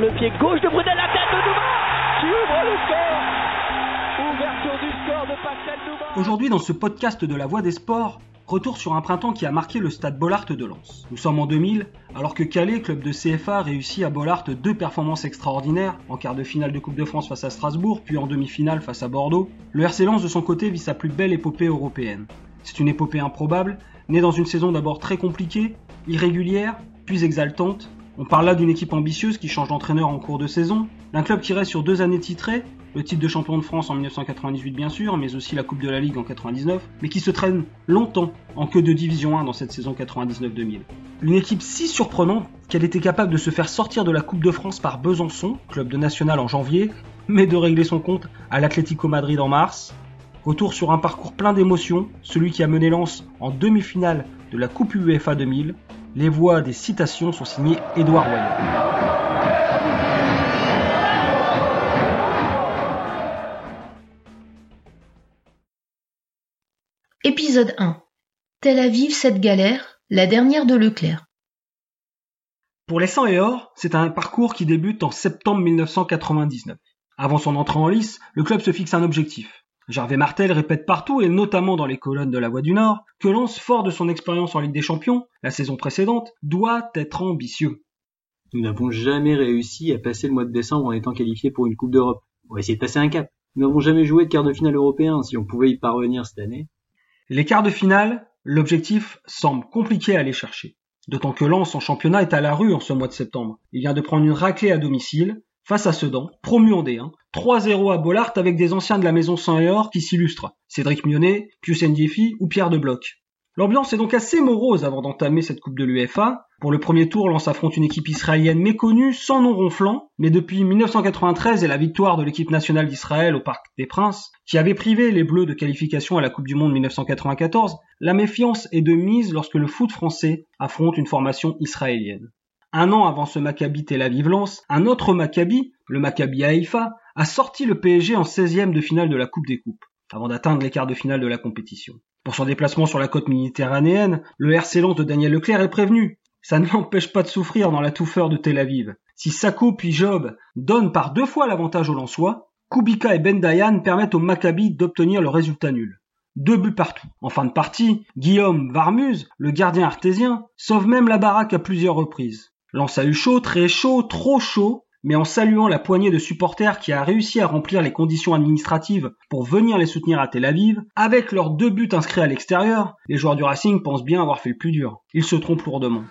le pied gauche de Brunel, la. Ouverture du score de Pascal. Aujourd'hui, dans ce podcast de la Voix des Sports, retour sur un printemps qui a marqué le stade Bollard de Lens. Nous sommes en 2000, alors que Calais, club de CFA, réussit à Bollard deux performances extraordinaires, en quart de finale de Coupe de France face à Strasbourg, puis en demi-finale face à Bordeaux. Le RC Lens, de son côté, vit sa plus belle épopée européenne. C'est une épopée improbable, née dans une saison d'abord très compliquée, irrégulière, puis exaltante, on parle là d'une équipe ambitieuse qui change d'entraîneur en cours de saison, d'un club qui reste sur deux années titrées, le titre de champion de France en 1998 bien sûr, mais aussi la Coupe de la Ligue en 99, mais qui se traîne longtemps en queue de Division 1 dans cette saison 99-2000. Une équipe si surprenante qu'elle était capable de se faire sortir de la Coupe de France par Besançon, club de national en janvier, mais de régler son compte à l'Atlético Madrid en mars. Retour sur un parcours plein d'émotions, celui qui a mené Lens en demi-finale de la Coupe UEFA 2000, les voix des citations sont signées Édouard Royal. Épisode 1 Tel Aviv, cette galère, la dernière de Leclerc. Pour les 100 et or, c'est un parcours qui débute en septembre 1999. Avant son entrée en lice, le club se fixe un objectif Gervais Martel répète partout, et notamment dans les colonnes de la Voix du Nord, que Lens, fort de son expérience en Ligue des Champions, la saison précédente, doit être ambitieux. Nous n'avons jamais réussi à passer le mois de décembre en étant qualifiés pour une Coupe d'Europe. On va essayer de passer un cap. Nous n'avons jamais joué de quart de finale européen, si on pouvait y parvenir cette année. Les quarts de finale, l'objectif semble compliqué à aller chercher. D'autant que Lens en championnat est à la rue en ce mois de septembre. Il vient de prendre une raclée à domicile, face à Sedan, promu en D1, 3-0 à Bollard avec des anciens de la maison saint et qui s'illustrent, Cédric Mionnet, Pius Ndiefi ou Pierre de Bloch. L'ambiance est donc assez morose avant d'entamer cette Coupe de l'UEFA. Pour le premier tour, Lens affronte une équipe israélienne méconnue, sans nom ronflant, mais depuis 1993 et la victoire de l'équipe nationale d'Israël au Parc des Princes, qui avait privé les Bleus de qualification à la Coupe du Monde 1994, la méfiance est de mise lorsque le foot français affronte une formation israélienne. Un an avant ce Maccabi Tel Aviv Lens, un autre Maccabi, le Maccabi Haïfa, a sorti le PSG en 16e de finale de la Coupe des Coupes, avant d'atteindre les quarts de finale de la compétition. Pour son déplacement sur la côte méditerranéenne, le RC Lens de Daniel Leclerc est prévenu. Ça ne l'empêche pas de souffrir dans la touffeur de Tel Aviv. Si Sako puis Job donnent par deux fois l'avantage aux Lensois, Kubica et Ben Dayan permettent au Maccabi d'obtenir le résultat nul. Deux buts partout. En fin de partie, Guillaume Varmuz, le gardien artésien, sauve même la baraque à plusieurs reprises. Lens a eu chaud, très chaud, trop chaud, mais en saluant la poignée de supporters qui a réussi à remplir les conditions administratives pour venir les soutenir à Tel Aviv, avec leurs deux buts inscrits à l'extérieur, les joueurs du Racing pensent bien avoir fait le plus dur. Ils se trompent lourdement.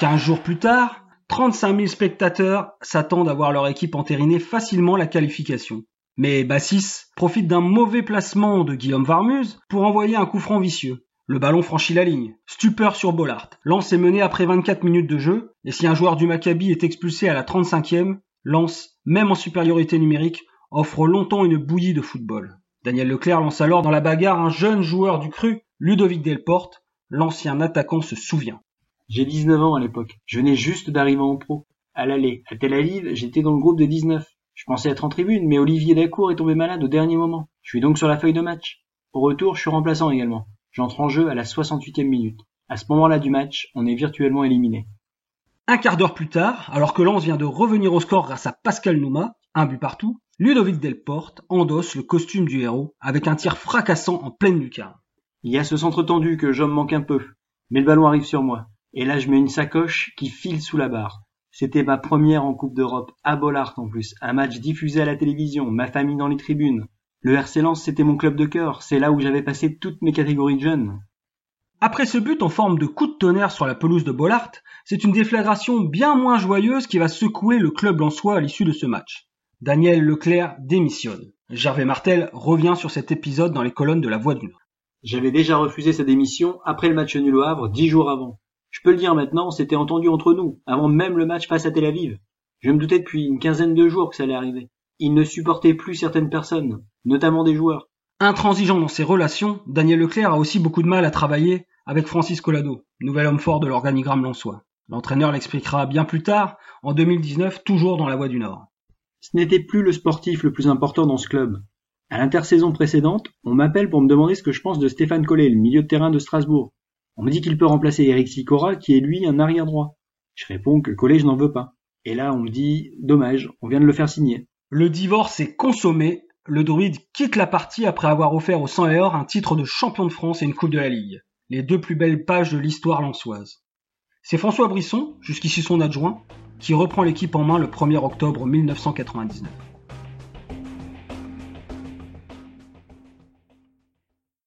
Quinze jours plus tard, 35 000 spectateurs s'attendent à voir leur équipe entériner facilement la qualification. Mais Bassis profite d'un mauvais placement de Guillaume Varmuz pour envoyer un coup franc vicieux. Le ballon franchit la ligne. Stupeur sur Bollard. Lance est mené après 24 minutes de jeu, et si un joueur du Maccabi est expulsé à la 35e, Lance, même en supériorité numérique, offre longtemps une bouillie de football. Daniel Leclerc lance alors dans la bagarre un jeune joueur du cru, Ludovic Delporte. L'ancien attaquant se souvient. J'ai 19 ans à l'époque. Je venais juste d'arriver en pro. À l'aller, à Tel Aviv, j'étais dans le groupe de 19. Je pensais être en tribune, mais Olivier Dacour est tombé malade au dernier moment. Je suis donc sur la feuille de match. Au retour, je suis remplaçant également. J'entre en jeu à la 68e minute. À ce moment-là du match, on est virtuellement éliminé. Un quart d'heure plus tard, alors que Lens vient de revenir au score grâce à Pascal Nouma, un but partout, Ludovic Delporte endosse le costume du héros avec un tir fracassant en pleine lucarne. Il y a ce centre tendu que j'homme manque un peu, mais le ballon arrive sur moi. Et là, je mets une sacoche qui file sous la barre. C'était ma première en Coupe d'Europe, à Bollard en plus, un match diffusé à la télévision, ma famille dans les tribunes. Le RC Lens, c'était mon club de cœur, c'est là où j'avais passé toutes mes catégories de jeunes. Après ce but en forme de coup de tonnerre sur la pelouse de Bollard, c'est une déflagration bien moins joyeuse qui va secouer le club soi à l'issue de ce match. Daniel Leclerc démissionne. Gervais Martel revient sur cet épisode dans les colonnes de la Voix du Nord. J'avais déjà refusé sa démission après le match nul au Havre, dix jours avant. Je peux le dire maintenant, c'était entendu entre nous, avant même le match face à Tel Aviv. Je me doutais depuis une quinzaine de jours que ça allait arriver. Il ne supportait plus certaines personnes, notamment des joueurs. Intransigeant dans ses relations, Daniel Leclerc a aussi beaucoup de mal à travailler avec Francis Collado, nouvel homme fort de l'organigramme lançois. L'entraîneur l'expliquera bien plus tard, en 2019, toujours dans la voie du Nord. Ce n'était plus le sportif le plus important dans ce club. À l'intersaison précédente, on m'appelle pour me demander ce que je pense de Stéphane Collet, le milieu de terrain de Strasbourg. On me dit qu'il peut remplacer Eric Sicora, qui est lui un arrière droit. Je réponds que Collet, je n'en veux pas. Et là, on me dit, dommage, on vient de le faire signer. Le divorce est consommé. Le druide quitte la partie après avoir offert au 100 et or un titre de champion de France et une coupe de la Ligue. Les deux plus belles pages de l'histoire lançoise. C'est François Brisson, jusqu'ici son adjoint, qui reprend l'équipe en main le 1er octobre 1999.